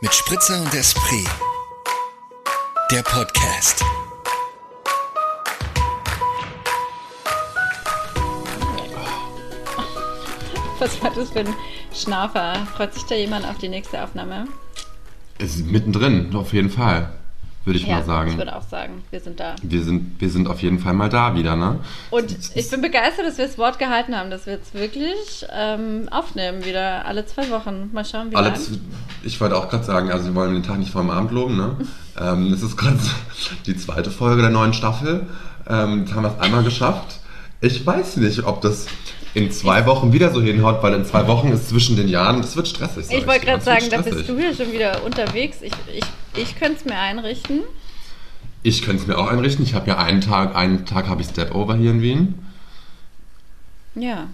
mit Spritzer und Esprit. Der Podcast. Was war das für ein Schnaufer? Freut sich da jemand auf die nächste Aufnahme? Es ist mittendrin, auf jeden Fall, würde ich mal ich sagen. würde auch sagen, wir sind da. Wir sind, wir sind auf jeden Fall mal da wieder, ne? Und ich bin begeistert, dass wir das Wort gehalten haben, dass wir jetzt wirklich ähm, aufnehmen, wieder alle zwei Wochen. Mal schauen, wie Alle, lang. Ich wollte auch gerade sagen, also wir wollen den Tag nicht vor dem Abend loben, ne? ähm, es ist gerade die zweite Folge der neuen Staffel. Ähm, jetzt haben wir es einmal geschafft. Ich weiß nicht, ob das in zwei Wochen wieder so hinhaut, weil in zwei Wochen ist zwischen den Jahren, das wird stressig. Ich wollte gerade sagen, da bist du hier schon wieder unterwegs. Ich, ich, ich könnte es mir einrichten. Ich könnte es mir auch einrichten. Ich habe ja einen Tag, einen Tag habe ich Step-Over hier in Wien. Ja,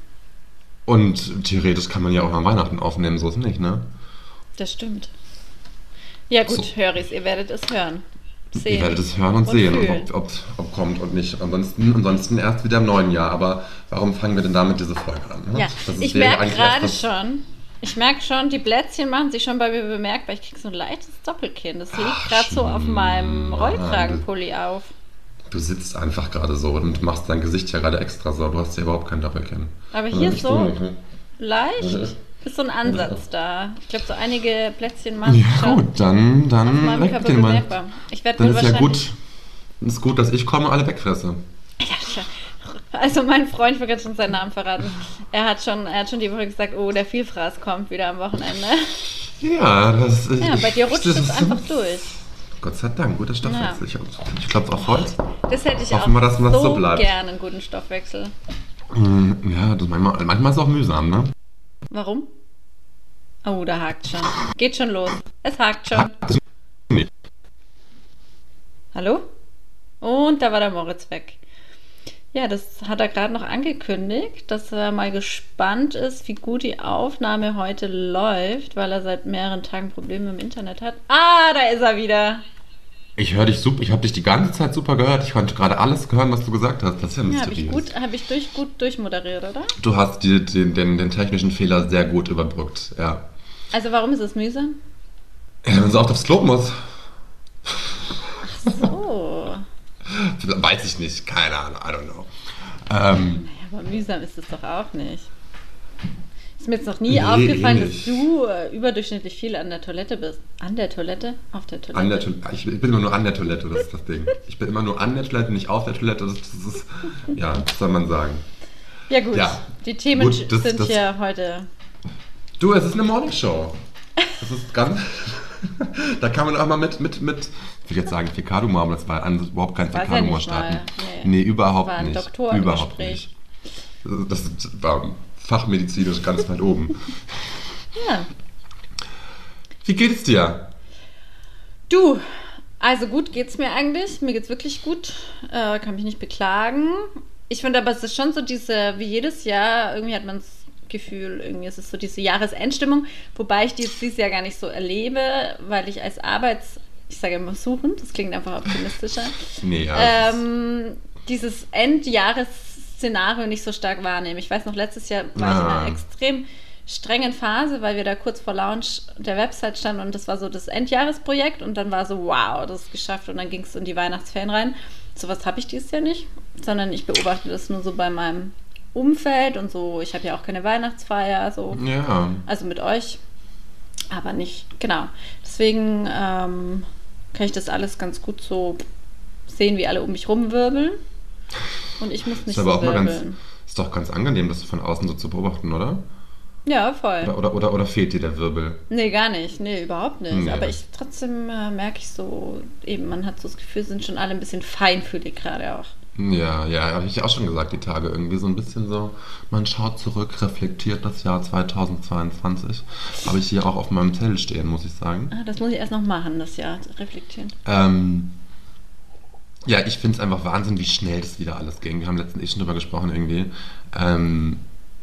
Und theoretisch kann man ja auch an Weihnachten aufnehmen, so ist es nicht, ne? Das stimmt. Ja gut, So. Höris, ihr werdet es hören. Sehen. Ihr werdet es hören und, Und sehen, ob, ob, ob kommt und nicht. Ansonsten, ansonsten erst wieder im neuen Jahr. Aber warum fangen wir denn damit diese Folge an? Ne? Ja, ich merke gerade schon, ich merke schon, die Blättchen machen sich schon bei mir bemerkbar. Ich kriege so ein leichtes Doppelkinn. Das liegt gerade so auf meinem. Rollkragenpulli auf. Du sitzt einfach gerade so und machst dein Gesicht ja gerade extra so. Du hast ja überhaupt kein Doppelkinn. Aber hier so ne? leicht ist so ein Ansatz da. Ich glaube, so einige Plätzchen machen Ja gut, dann, dann weg den bemerkbar. Ich werde Dann ist ja gut. Ist gut, dass ich komme und alle wegfresse. Also mein Freund, ich will gerade schon seinen Namen verraten, er hat schon, er hat schon die Woche gesagt, oh, der Vielfraß kommt wieder am Wochenende. Ja, das Ja, bei dir rutscht es ist- einfach durch. Gott sei Dank, guter Stoffwechsel. Ich, ich klopfe auf Holz. Das hätte ich Hoffen auch wir, dass das so, so bleibt. gerne, einen guten Stoffwechsel. Hm, Ja, das manchmal, manchmal ist es auch mühsam, ne? Warum? Oh, da hakt schon. Geht schon los. Es hakt schon. Nicht. Hallo? Und da war der Moritz weg. Ja, das hat er gerade noch angekündigt, dass er mal gespannt ist, wie gut die Aufnahme heute läuft, weil er seit mehreren Tagen Probleme im Internet hat. Ah, da ist er wieder. Ich höre dich super, ich habe dich die ganze Zeit super gehört. Ich konnte gerade alles hören, was du gesagt hast. Das ist ja Ja, habe ich, mysteriös. gut, hab ich durch, gut durchmoderiert, oder? Du hast die, den, den, den technischen Fehler sehr gut überbrückt, ja. Also warum ist es mühsam? ja wenn sie auch aufs Klo muss, So. weiß ich nicht, keine Ahnung, I don't know. Ähm, Ja, aber mühsam ist es doch auch nicht. Ist mir jetzt noch nie Nee, aufgefallen, eh dass nicht. du äh, überdurchschnittlich viel an der Toilette bist. An der Toilette? Auf der Toilette? an der Toilette, ich, bin immer nur an der Toilette, das ist das Ding. Ich bin immer nur an der Toilette, nicht auf der Toilette. Das, das ist, ja, was soll man sagen. Ja gut, Ja. die Themen Gut, das- sind das- hier heute. Du, es ist eine Morningshow. Das ist ganz. da kann man auch mal mit, mit, mit, ich will jetzt sagen Fäkalhumor, aber das war an, überhaupt kein Weiß ja starten. mal, nee. Nee, überhaupt War ein nicht. Überhaupt nicht. Das ist- war fachmedizinisch ganz weit oben. Ja. Wie geht es dir? Du, also gut geht's mir eigentlich. Mir geht's wirklich gut. Äh, kann mich nicht beklagen. Ich finde aber, es ist schon so diese, wie jedes Jahr, irgendwie hat man das Gefühl, irgendwie ist es so diese Jahresendstimmung, wobei ich die jetzt dieses Jahr gar nicht so erlebe, weil ich als Arbeits-, ich sage immer suchen, das klingt einfach optimistischer, Nee, ja. ähm, dieses Endjahresszenario nicht so stark wahrnehme. Ich weiß noch, letztes Jahr war ich in Ah. einer extrem strengen Phase, weil wir da kurz vor Launch der Website standen und das war so das Endjahresprojekt und dann war so, wow, das ist geschafft und dann ging es in die Weihnachtsferien rein. Sowas habe ich dieses Jahr nicht, sondern ich beobachte das nur so bei meinem Umfeld und so. Ich habe ja auch keine Weihnachtsfeier, so. ja. Also mit euch, aber nicht, genau. Deswegen ähm, kann ich das alles ganz gut so sehen, wie alle um mich rumwirbeln. Und ich muss nicht Ist aber so auch mal ganz, wirbeln. ist doch ganz angenehm, das von außen so zu beobachten, oder? Ja, voll. Oder, oder, oder, oder fehlt dir der Wirbel? Nee, gar nicht. Nee, überhaupt nicht. Nee. Aber ich trotzdem äh, merke ich so, eben, man hat so das Gefühl, sind schon alle ein bisschen feinfühlig gerade auch. Ja, ja, habe ich auch schon gesagt, die Tage irgendwie so ein bisschen so, man schaut zurück, reflektiert das Jahr 2022. Habe ich hier auch auf meinem Zettel stehen, muss ich sagen. Ah, das muss ich erst noch machen, das Jahr reflektieren. Ähm, ja, ich finde es einfach Wahnsinn, wie schnell das wieder alles ging. Wir haben letztens eh schon drüber gesprochen irgendwie. Ähm,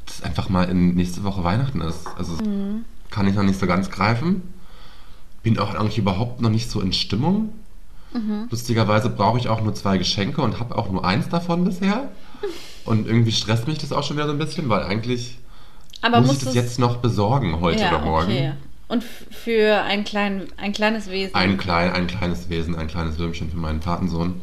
dass einfach mal in nächste Woche Weihnachten ist. Also das kann ich noch nicht so ganz greifen. Bin auch eigentlich überhaupt noch nicht so in Stimmung. Lustigerweise brauche ich auch nur zwei Geschenke und habe auch nur eins davon bisher. Und irgendwie stresst mich das auch schon wieder so ein bisschen, weil eigentlich Aber muss ich das jetzt noch besorgen, heute ja, oder morgen. okay. Und für ein, klein, ein kleines Wesen. Ein, klein, ein kleines Wesen, ein kleines Würmchen für meinen Patensohn.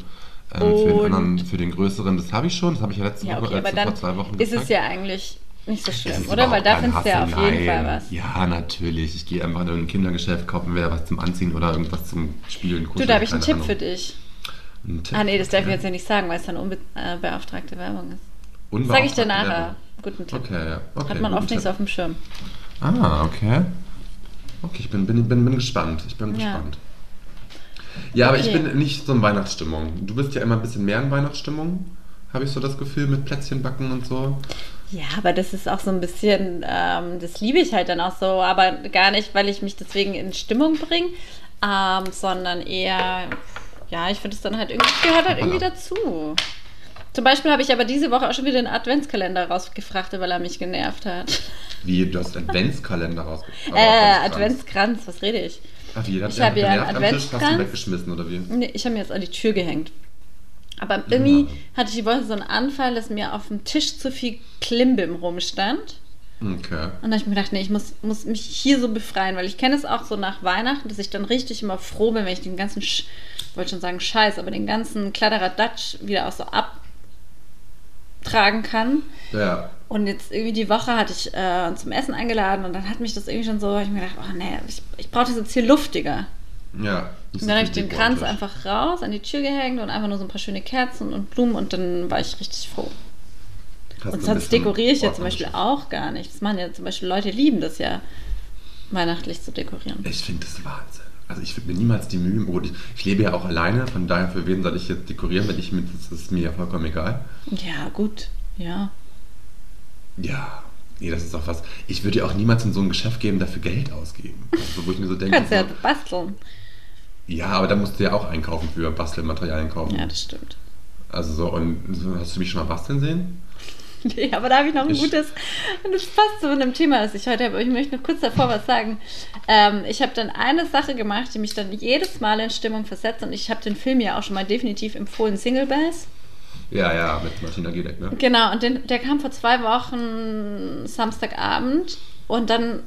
Ähm, für, den anderen, für den größeren, das habe ich schon, das habe ich ja letzte ja, Woche, okay, aber letzte, dann vor zwei Wochen ist es ja eigentlich nicht so schlimm, oder? Weil da findest du ja auf jeden Fall was. Ja, natürlich. Ich gehe einfach in irgendein Kindergeschäft, kaufe mir was zum Anziehen oder irgendwas zum Spielen. Du, kuscheln, da habe ich einen Tipp Ahnung. für dich. Einen Tipp? Ah, nee, das darf ich jetzt ja nicht sagen, weil es dann unbeauftragte Werbung ist. Unbeauftragte Sag ich dir nachher. Werbung. Guten Tipp. Okay, ja. Okay, Hat man oft Tipp. so auf dem Schirm. Ah, okay. Okay, ich bin, bin, bin, bin gespannt. Ich bin Ja. gespannt. Ja, aber ich Okay. bin nicht so in Weihnachtsstimmung. Du bist ja immer ein bisschen mehr in Weihnachtsstimmung, habe ich so das Gefühl, mit Plätzchen backen und so. Ja, aber das ist auch so ein bisschen, ähm, das liebe ich halt dann auch so, aber gar nicht, weil ich mich deswegen in Stimmung bringe, ähm, sondern eher, ja, ich finde es dann halt irgendwie, gehört halt irgendwie dazu. Zum Beispiel habe ich aber diese Woche auch schon wieder den Adventskalender rausgefrachtet, weil er mich genervt hat. Wie, du hast Adventskalender rausgebracht. Äh, Adventskranz, was rede ich? Ach, hat Ich habe ja einen hast du Adventskranz. weggeschmissen oder wie? Nee, ich habe mir jetzt an die Tür gehängt. Aber irgendwie hatte ich die Woche so einen Anfall, dass mir auf dem Tisch zu viel Klimbim rumstand. Okay. Und dann habe ich mir gedacht, nee, ich muss, muss mich hier so befreien, weil ich kenne es auch so nach Weihnachten, dass ich dann richtig immer froh bin, wenn ich den ganzen, Sch ich wollte schon sagen Scheiß, aber den ganzen Kladderadatsch wieder auch so abtragen kann. Ja. Und jetzt irgendwie die Woche hatte ich äh, zum Essen eingeladen und dann hat mich das irgendwie schon so, hab ich mir gedacht, oh nee, ich, ich brauche das jetzt hier luftiger. Ja. Und dann habe ich den Kranz einfach raus, an die Tür gehängt und einfach nur so ein paar schöne Kerzen und Blumen und dann war ich richtig froh. Hast Und sonst dekoriere ich ja zum Beispiel auch gar nicht. Das machen ja zum Beispiel Leute, lieben das ja, weihnachtlich zu dekorieren. Ich finde das Wahnsinn. Also ich würde mir niemals die Mühe, gut, ich, ich lebe ja auch alleine, von daher für wen soll ich jetzt dekorieren, wenn ich mit, das ist mir ja vollkommen egal. Ja, gut. Ja. Ja, nee, das ist auch was. Ich würde ja auch niemals in so ein Geschäft gehen, dafür Geld ausgeben. Also, wo ich mir so denke, Kannst ja so, basteln. ja, aber da musst du ja auch einkaufen für Bastelmaterialien kaufen. Ja, das stimmt. Also so, und hast du mich schon mal basteln sehen? Nee, aber da habe ich noch ein Ich- gutes, und das passt zu einem Thema, das ich heute habe. Ich möchte noch kurz davor was sagen. Ähm, ich habe dann eine Sache gemacht, die mich dann jedes Mal in Stimmung versetzt. Und ich habe den Film ja auch schon mal definitiv empfohlen, Single Bells. Ja, ja, mit Martina Gedeck, ne? Genau, und den, der kam vor zwei Wochen Samstagabend. Und dann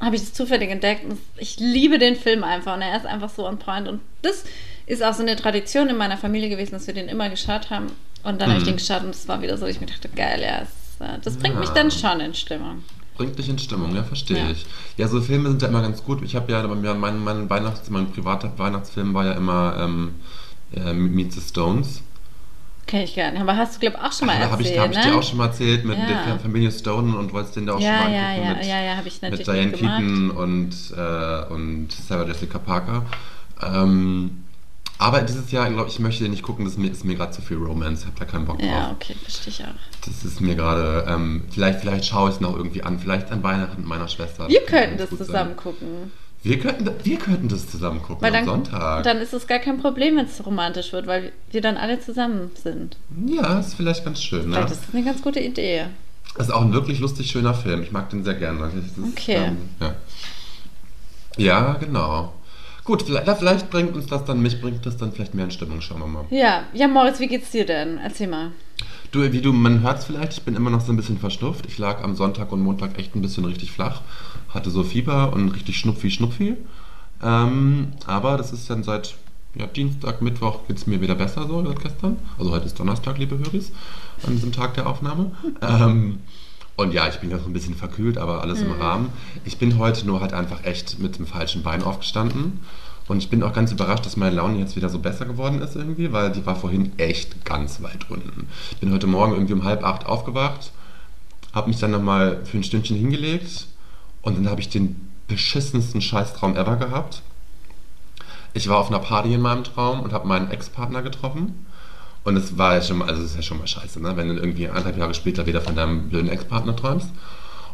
habe ich das zufällig entdeckt. Und ich liebe den Film einfach. Und er ist einfach so on point. Und das ist auch so eine Tradition in meiner Familie gewesen, dass wir den immer geschaut haben. Und dann habe ich Mhm. den geschaut und es war wieder so, ich mir dachte, geil, ja, es, äh, das bringt Ja. mich dann schon in Stimmung. Bringt dich in Stimmung, ja, verstehe Ja. ich. Ja, so Filme sind ja immer ganz gut. Ich habe ja, mein, mein, Weihnachts-, mein privater Weihnachtsfilm war ja immer ähm, äh, Meet the Stones. Kenn ich gar nicht. Aber hast du, glaube ich, auch schon mal da habe ich, erzählt, da hab ich ne? dir auch schon mal erzählt mit Ja. der Familie Stone und wolltest den da auch ja, schon mal ja, angucken ja, mit, ja, ja, habe ich mit natürlich Diane mitgemacht. Keaton und, äh, und Sarah Jessica Parker. Ähm, aber dieses Jahr, glaube ich, möchte den nicht gucken, das ist mir, ist mir gerade zu viel Romance, ich habe da keinen Bock drauf. Ja, okay, verstehe ich auch. Das ist mir gerade, ähm, vielleicht, vielleicht schaue ich es noch irgendwie an, vielleicht an Weihnachten mit meiner Schwester. Wir könnten das gut sein. zusammen gucken. Wir könnten, wir könnten das zusammen gucken Weil dann, am Sonntag. dann ist es gar kein Problem, wenn es romantisch wird, weil wir dann alle zusammen sind. ja, ist vielleicht ganz schön. Ne? Vielleicht ist das eine ganz gute Idee. Das ist auch ein wirklich lustig schöner Film. Ich mag den sehr gerne. Ist, Okay. Ähm, ja. ja, genau. Gut, vielleicht, vielleicht bringt uns das dann, mich bringt das dann vielleicht mehr in Stimmung, schauen wir mal. Ja, ja, Moritz, wie geht's dir denn? Erzähl mal. Du, wie du, man hört es vielleicht, ich bin immer noch so ein bisschen verschnupft. Ich lag am Sonntag und Montag echt ein bisschen richtig flach. Hatte so Fieber und richtig Schnupfi, Schnupfi. Ähm, aber das ist dann seit ja, Dienstag, Mittwoch geht es mir wieder besser, so seit gestern. Also heute ist Donnerstag, liebe Höris, an diesem Tag der Aufnahme. ähm, und ja, ich bin ja so ein bisschen verkühlt, aber alles im Rahmen. Ich bin heute nur halt einfach echt mit dem falschen Bein aufgestanden. Und ich bin auch ganz überrascht, dass meine Laune jetzt wieder so besser geworden ist irgendwie, weil die war vorhin echt ganz weit unten. Ich bin heute Morgen irgendwie um halb acht aufgewacht, habe mich dann nochmal für ein Stündchen hingelegt und dann habe ich den beschissensten Scheißtraum ever gehabt. Ich war auf einer Party in meinem Traum und habe meinen Ex-Partner getroffen. Und es war ja schon mal, also es ist ja schon mal scheiße, ne? wenn du irgendwie anderthalb Jahre später wieder von deinem blöden Ex-Partner träumst.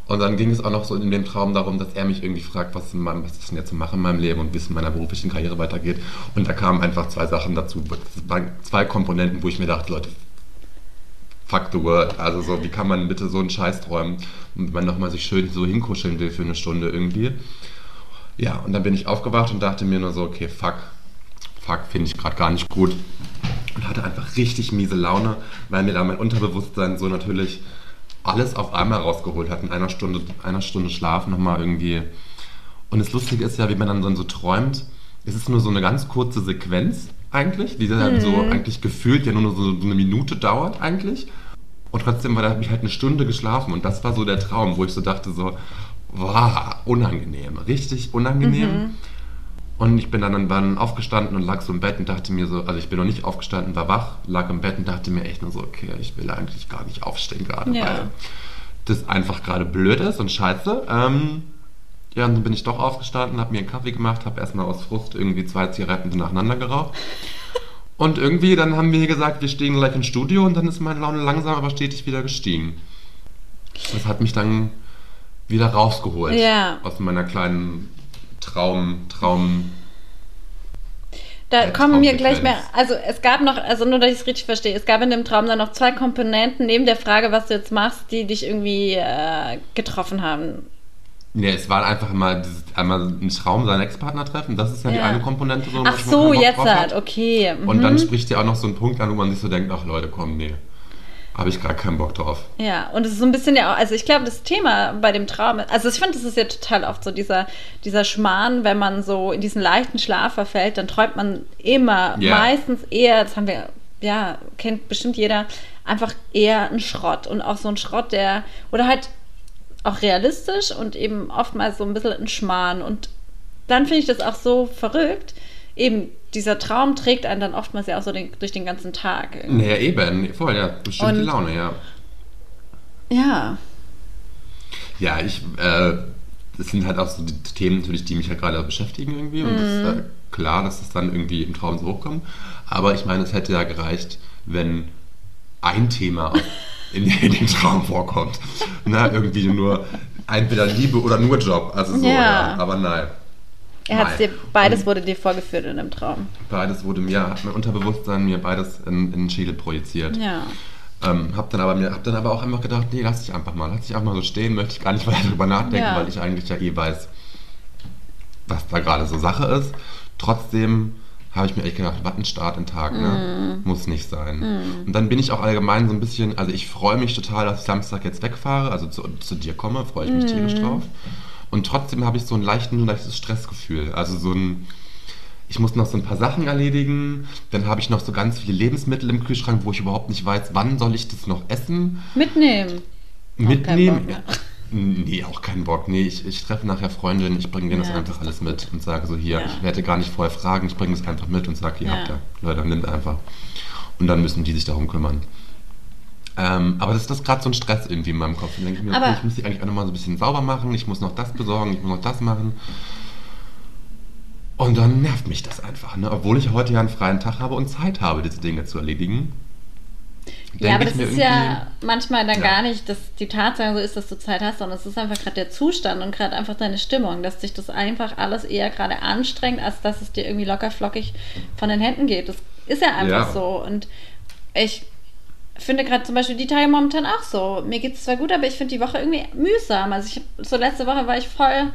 Und dann ging es auch noch so in dem Traum darum, dass er mich irgendwie fragt, was, in meinem, was ist denn jetzt zu machen in meinem Leben und wie es in meiner beruflichen Karriere weitergeht. Und da kamen einfach zwei Sachen dazu, zwei Komponenten, wo ich mir dachte, Leute, fuck the world. Also so, wie kann man bitte so einen Scheiß träumen und man nochmal sich schön so hinkuscheln will für eine Stunde irgendwie. Ja, und dann bin ich aufgewacht und dachte mir nur so, okay, fuck, fuck, finde ich gerade gar nicht gut. Und hatte einfach richtig miese Laune, weil mir da mein Unterbewusstsein so natürlich alles auf einmal rausgeholt hat in einer Stunde, einer Stunde Schlaf nochmal irgendwie. Und das Lustige ist ja, wie man dann so, so träumt, es ist nur so eine ganz kurze Sequenz eigentlich, die dann so eigentlich gefühlt ja nur so, so eine Minute dauert eigentlich. Und trotzdem war da habe ich halt eine Stunde geschlafen und das war so der Traum, wo ich so dachte so, wow, unangenehm, richtig unangenehm. Und ich bin dann irgendwann aufgestanden und lag so im Bett und dachte mir so, also ich bin noch nicht aufgestanden, war wach, lag im Bett und dachte mir echt nur so, okay, ich will eigentlich gar nicht aufstehen gerade, Ja. weil das einfach gerade blöd ist und scheiße. Ähm, ja, und dann bin ich doch aufgestanden, habe mir einen Kaffee gemacht, habe erstmal aus Frust irgendwie zwei Zigaretten nacheinander geraucht. Und irgendwie dann haben wir gesagt, wir stehen gleich ins Studio und dann ist meine Laune langsam aber stetig wieder gestiegen. Das hat mich dann wieder rausgeholt Ja. aus meiner kleinen Traum, Traum. Da kommen mir gleich mehr, also es gab noch, also nur, dass ich es richtig verstehe, es gab in dem Traum dann noch zwei Komponenten neben der Frage, was du jetzt machst, die dich irgendwie äh, getroffen haben. Nee, es war einfach mal dieses, einmal ein Traum, seinen Ex-Partner treffen. Das ist ja, die Ja. eine Komponente. So, Ach so, jetzt hab. halt, okay. Mhm. Und dann spricht ja auch noch so ein Punkt an, wo man sich so denkt, ach Leute, komm, nee, habe ich gar keinen Bock drauf. Ja, und es ist so ein bisschen ja auch, also ich glaube, das Thema bei dem Traum, also ich finde, das ist ja total oft so dieser, dieser Schmarrn, wenn man so in diesen leichten Schlaf verfällt, dann träumt man immer, Ja. meistens eher, das haben wir, ja, kennt bestimmt jeder, einfach eher einen Schrott und auch so ein Schrott, der, oder halt auch realistisch und eben oftmals so ein bisschen ein Schmarrn und dann finde ich das auch so verrückt, eben dieser Traum trägt einen dann oftmals ja auch so den, durch den ganzen Tag. irgendwie. Naja, eben, voll, ja, bestimmt die Laune, ja. Ja, Ja, ich, äh, das sind halt auch so die Themen natürlich, die mich halt gerade beschäftigen irgendwie. Und es ist Mhm. äh, klar, dass das dann irgendwie im Traum so hochkommt. Aber ich meine, es hätte ja gereicht, wenn ein Thema in, in dem Traum vorkommt. Na, irgendwie nur entweder Liebe oder nur Job. Also so, Ja. ja. Aber nein. Er hat Nein. dir, beides Und wurde dir vorgeführt in einem Traum. Beides wurde mir, hat mein Unterbewusstsein mir beides in, in den Schädel projiziert. Ja. Ähm, hab dann aber mir, hab dann aber auch einfach gedacht, nee, lass dich einfach mal, lass dich einfach mal so stehen, möchte ich gar nicht weiter drüber nachdenken, Ja. weil ich eigentlich ja eh weiß, was da gerade so Sache ist. Trotzdem habe ich mir echt gedacht, was ein Start in den Tag, ne? Mhm. Muss nicht sein. Und dann bin ich auch allgemein so ein bisschen, also ich freue mich total, dass ich Samstag jetzt wegfahre, also zu, zu dir komme, freue ich mich tierisch Mhm. drauf. Und trotzdem habe ich so ein leichten, leichtes Stressgefühl. Also so ein, ich muss noch so ein paar Sachen erledigen, dann habe ich noch so ganz viele Lebensmittel im Kühlschrank, wo ich überhaupt nicht weiß, wann soll ich das noch essen, Mitnehmen. mitnehmen. Nee, auch keinen Bock. Nee, ich, ich treffe nachher Freundinnen, ich bringe denen das Ja, einfach das alles mit und sage so, hier, Ja. ich werde gar nicht vorher fragen, ich bringe es einfach mit und sage, hier Ja. habt ihr. Leute, nimmt einfach. Und dann müssen die sich darum kümmern. Ähm, aber das ist das gerade so ein Stress irgendwie in meinem Kopf. Dann denke ich mir, okay, ich muss die eigentlich auch nochmal so ein bisschen sauber machen, ich muss noch das besorgen, ich muss noch das machen. Und dann nervt mich das einfach, ne? obwohl ich heute ja einen freien Tag habe und Zeit habe, diese Dinge zu erledigen. Ja, aber das ist ja manchmal dann Ja. gar nicht, dass die Tatsache so ist, dass du Zeit hast, sondern es ist einfach gerade der Zustand und gerade einfach deine Stimmung, dass sich das einfach alles eher gerade anstrengt, als dass es dir irgendwie locker flockig von den Händen geht. Das ist ja einfach Ja. so. Und ich finde gerade zum Beispiel die Tage momentan auch so. Mir geht es zwar gut, aber ich finde die Woche irgendwie mühsam. Also ich so letzte Woche war ich voll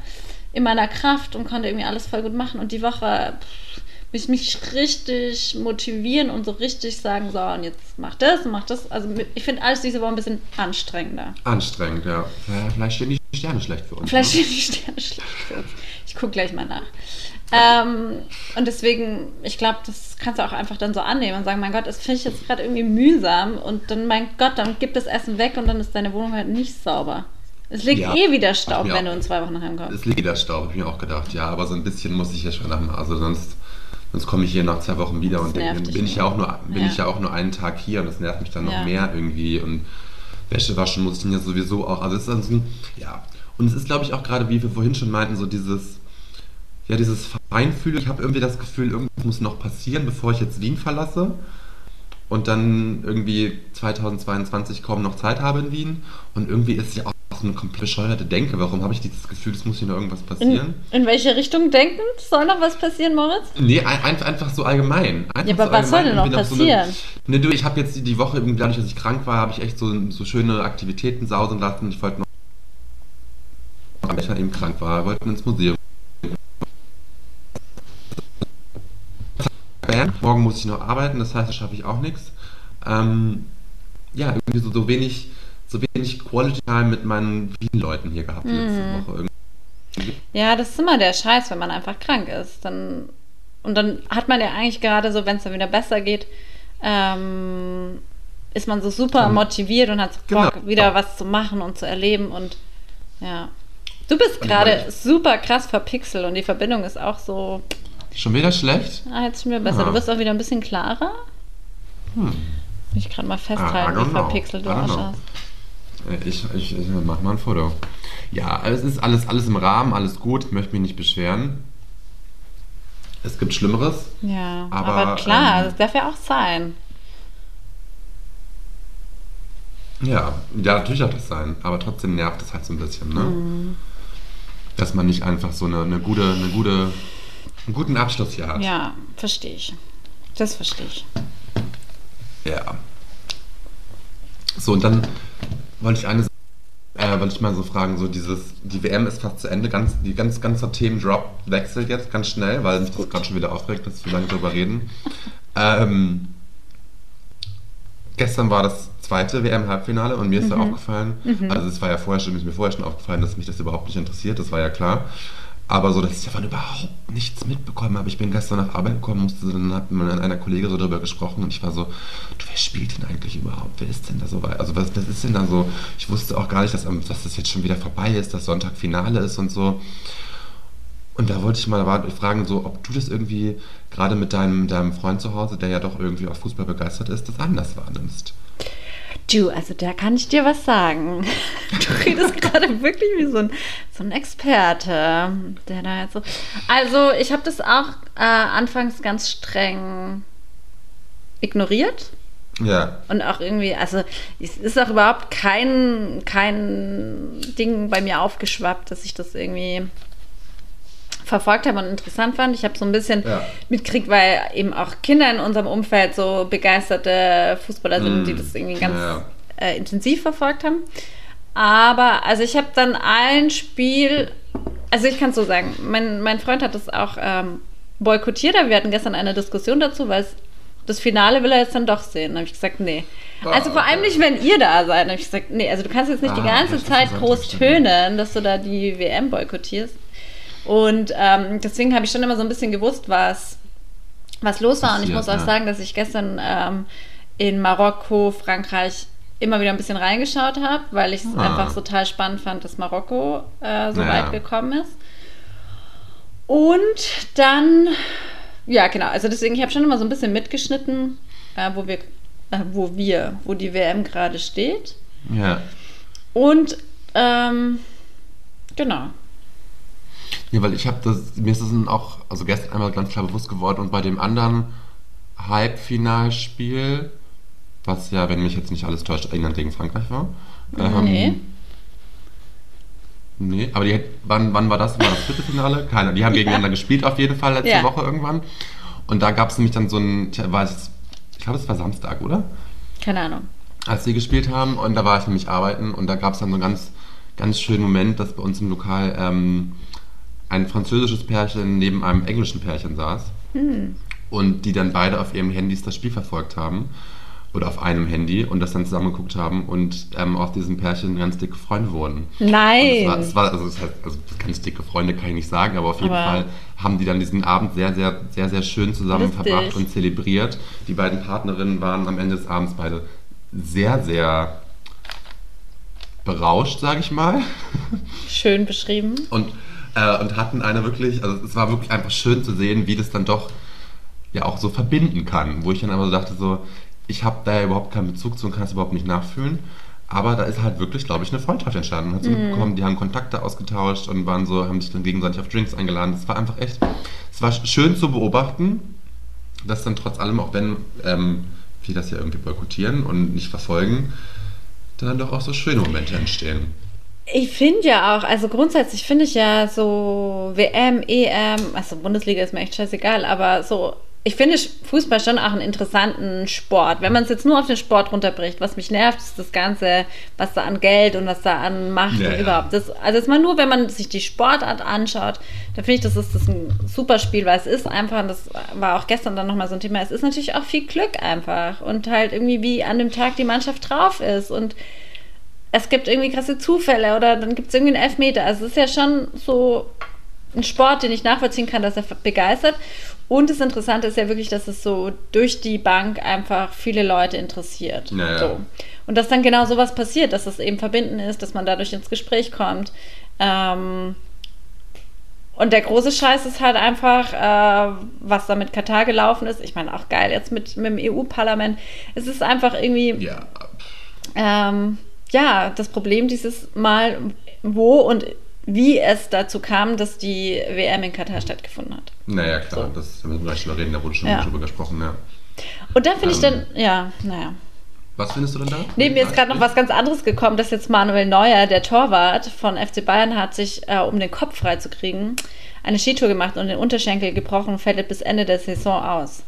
in meiner Kraft und konnte irgendwie alles voll gut machen und die Woche pff, muss ich mich richtig motivieren und so richtig sagen, so und jetzt mach das und mach das. Also ich finde alles diese Woche ein bisschen anstrengender. Anstrengend, ja. Vielleicht stehen die Sterne schlecht für uns. Vielleicht ne? stehen die Sterne schlecht für uns. Ich gucke gleich mal nach. Ähm, und deswegen, ich glaube, das kannst du auch einfach dann so annehmen und sagen, mein Gott, das finde ich jetzt gerade irgendwie mühsam und dann, mein Gott, dann gib das Essen weg und dann ist deine Wohnung halt nicht sauber. Es liegt Ja, eh wieder Staub, wenn du auch- in zwei Wochen heimkommst. Es liegt der Staub, habe ich mir auch gedacht, ja, aber so ein bisschen muss ich ja schon nach Also sonst, sonst komme ich hier nach zwei Wochen wieder und Das denke, bin ich ja auch nur, bin Ja. ich ja auch nur einen Tag hier und das nervt mich dann noch Ja. mehr irgendwie und Wäsche waschen muss ich dann ja sowieso auch. Also es ist dann so, ja. Und es ist, glaube ich, auch gerade, wie wir vorhin schon meinten, so dieses, ja, dieses Feinfühlen. Ich habe irgendwie das Gefühl, irgendwas muss noch passieren, bevor ich jetzt Wien verlasse und dann irgendwie 2022 kaum noch Zeit habe in Wien. Und irgendwie ist ja auch so eine komplett bescheuerte Denke. Warum habe ich dieses Gefühl, es muss hier noch irgendwas passieren? In, in welche Richtung denken? Soll noch was passieren, Moritz? Nee, ein, ein, einfach so allgemein. Einfach Ja, aber so was soll denn noch irgendwie So eine, passieren? nee, du, ich habe jetzt die Woche, irgendwie dadurch, dass ich krank war, habe ich echt so, so schöne Aktivitäten sausen lassen. Ich wollte noch, weil ich halt eben krank war, wollten ins Museum. Band. Morgen muss ich noch arbeiten, das heißt, da schaffe ich auch nichts. Ähm, ja, irgendwie so, so wenig, so wenig Quality Time mit meinen Wien-Leuten hier gehabt letzte Mhm. Woche. gibt. Ja, das ist immer der Scheiß, wenn man einfach krank ist. Dann, und dann hat man ja eigentlich gerade so, wenn es dann wieder besser geht, ähm, ist man so super Dann- motiviert und hat so Bock, Genau. wieder was zu machen und zu erleben. Und ja. Du bist gerade super krass verpixelt und die Verbindung ist auch so. Schon wieder schlecht? Ah, jetzt schon wieder besser. Ja. Du wirst auch wieder ein bisschen klarer. Hm. Ich gerade mal Ah, festhalten, wie verpixelt du ausschaust. Äh, Ich, ich, ich mach mal ein Foto. Ja, es ist alles, alles im Rahmen, alles gut. Ich möchte mich nicht beschweren. Es gibt Schlimmeres. Ja, Aber, aber, klar, ähm, das darf ja auch sein. Ja, ja, natürlich darf das sein. Aber trotzdem nervt es halt so ein bisschen, ne? Mhm. Dass man nicht einfach so eine, eine gute, eine gute, einen guten Abschluss hier hat. Ja, verstehe ich. Das verstehe ich. Ja. So, und dann wollte ich eine äh, wollte ich mal so fragen, so dieses, die WM ist fast zu Ende, ganz, die ganz, ganze Themendrop wechselt jetzt ganz schnell, weil mich das gerade schon wieder aufregt, dass wir lange drüber reden. Ähm, gestern war das zweite WM-Halbfinale und mir ist da aufgefallen, also es war ja vorher schon, ist mir vorher schon aufgefallen, dass mich das überhaupt nicht interessiert, das war ja klar. Aber so, dass ich davon überhaupt nichts mitbekommen habe. Ich bin gestern nach Arbeit gekommen, musste, dann hat man an einer Kollege so darüber gesprochen und ich war so, du, wer spielt denn eigentlich überhaupt? Wer ist denn da so weit? Also was, was ist denn da so? Ich wusste auch gar nicht, dass, dass das jetzt schon wieder vorbei ist, dass Sonntag Finale ist und so. Und da wollte ich mal fragen, so, ob du das irgendwie gerade mit deinem, deinem Freund zu Hause, der ja doch irgendwie auch Fußball begeistert ist, das anders wahrnimmst. Du, also da kann ich dir was sagen. Du redest gerade wirklich wie so ein, so ein Experte, der da jetzt so. Also, ich habe das auch äh, anfangs ganz streng ignoriert. Ja. Und auch irgendwie, also es ist auch überhaupt kein, kein Ding bei mir aufgeschwappt, dass ich das irgendwie verfolgt habe und interessant fand. Ich habe so ein bisschen Ja. mitgekriegt, weil eben auch Kinder in unserem Umfeld so begeisterte Fußballer sind, Mm. die das irgendwie ganz Ja. äh, intensiv verfolgt haben. Aber also ich habe dann ein Spiel, also ich kann es so sagen, mein, mein Freund hat das auch ähm, boykottiert, aber wir hatten gestern eine Diskussion dazu, weil das Finale will er jetzt dann doch sehen. Da habe ich gesagt, nee. Ah, Also vor allem okay. nicht, wenn ihr da seid. Da habe ich gesagt, nee, also du kannst jetzt nicht die Ah, ganze richtig, Zeit groß tönen, dass du da die WM boykottierst. Und ähm, deswegen habe ich schon immer so ein bisschen gewusst, was, was los war. Und ich muss auch sagen, dass ich gestern ähm, in Marokko, Frankreich immer wieder ein bisschen reingeschaut habe, weil ich es Ah. einfach total spannend fand, dass Marokko äh, so Ja. weit gekommen ist. Und dann, ja genau, also deswegen, ich habe schon immer so ein bisschen mitgeschnitten, äh, wo wir, äh, wo wir, wo die WM gerade steht. Ja. Und ähm, genau. Ja, weil ich habe das, mir ist das dann auch, also gestern einmal ganz klar bewusst geworden und bei dem anderen Halbfinalspiel, was ja, wenn mich jetzt nicht alles täuscht, England gegen Frankreich war. Nee. Nee, aber die, wann, wann war das? War das Viertelfinale? Keiner. Die haben Ja. gegeneinander gespielt auf jeden Fall letzte Ja. Woche irgendwann. Und da gab es nämlich dann so ein, war es, ich glaube, es war Samstag, oder? Keine Ahnung. als sie gespielt haben und da war ich nämlich arbeiten und da gab es dann so einen ganz, ganz schönen Moment, dass bei uns im Lokal ähm, ein französisches Pärchen neben einem englischen Pärchen saß und die dann beide auf ihren Handys das Spiel verfolgt haben oder auf einem Handy und das dann zusammen geguckt haben und ähm, aus diesem Pärchen ganz dicke Freunde wurden. Nein. Es war, es war also, das heißt, also ganz dicke Freunde kann ich nicht sagen, aber auf jeden Aber- Fall haben die dann diesen Abend sehr, sehr, sehr, sehr schön zusammen Lustig. verbracht und zelebriert. Die beiden Partnerinnen waren am Ende des Abends beide sehr, sehr berauscht, sage ich mal. Schön beschrieben. Und, äh, und hatten eine wirklich, also es war wirklich einfach schön zu sehen, wie das dann doch ja auch so verbinden kann. Wo ich dann aber so dachte, so, ich habe da ja überhaupt keinen Bezug zu und kann es überhaupt nicht nachfühlen. Aber da ist halt wirklich, glaube ich, eine Freundschaft entstanden. Man hat so mitbekommen, die haben Kontakte ausgetauscht und waren so, haben sich dann gegenseitig auf Drinks eingeladen. Das war einfach echt, es war schön zu beobachten, dass dann trotz allem, auch wenn ähm, wir das ja irgendwie boykottieren und nicht verfolgen, dann doch auch so schöne Momente entstehen. Ich finde ja auch, also grundsätzlich finde ich ja so WM, EM, also Bundesliga ist mir echt scheißegal, aber so, ich finde Fußball schon auch einen interessanten Sport. Wenn man es jetzt nur auf den Sport runterbricht, was mich nervt, ist das Ganze, was da an Geld und was da an Macht Ja, und ja. überhaupt. Das, also jetzt mal nur, wenn man sich die Sportart anschaut, dann finde ich, das ist das ein super Spiel, weil es ist einfach, und das war auch gestern dann nochmal so ein Thema, es ist natürlich auch viel Glück einfach und halt irgendwie, wie an dem Tag die Mannschaft drauf ist und es gibt irgendwie krasse Zufälle oder dann gibt es irgendwie einen Elfmeter. Also es ist ja schon so ein Sport, den ich nachvollziehen kann, dass er begeistert. Und das Interessante ist ja wirklich, dass es so durch die Bank einfach viele Leute interessiert. Ja, ja. So. Und dass dann genau sowas passiert, dass es eben verbinden ist, dass man dadurch ins Gespräch kommt. Ähm, und der große Scheiß ist halt einfach, äh, was da mit Katar gelaufen ist. Ich meine, auch geil jetzt mit, mit dem EU-Parlament. Es ist einfach irgendwie, Ja, ähm, ja, das Problem dieses Mal, wo und wie es dazu kam, dass die WM in Katar stattgefunden hat. naja, klar, So. das, da müssen wir gleich drüber reden, da wurde schon Ja. drüber gesprochen, ja. Und da finde ich Ähm. dann, ja, naja. Was findest du denn da? Nee, mir ist gerade noch was ganz anderes gekommen, dass jetzt Manuel Neuer, der Torwart von FC Bayern, hat sich, äh, um den Kopf freizukriegen, eine Skitour gemacht und den Unterschenkel gebrochen und fällt bis Ende der Saison aus.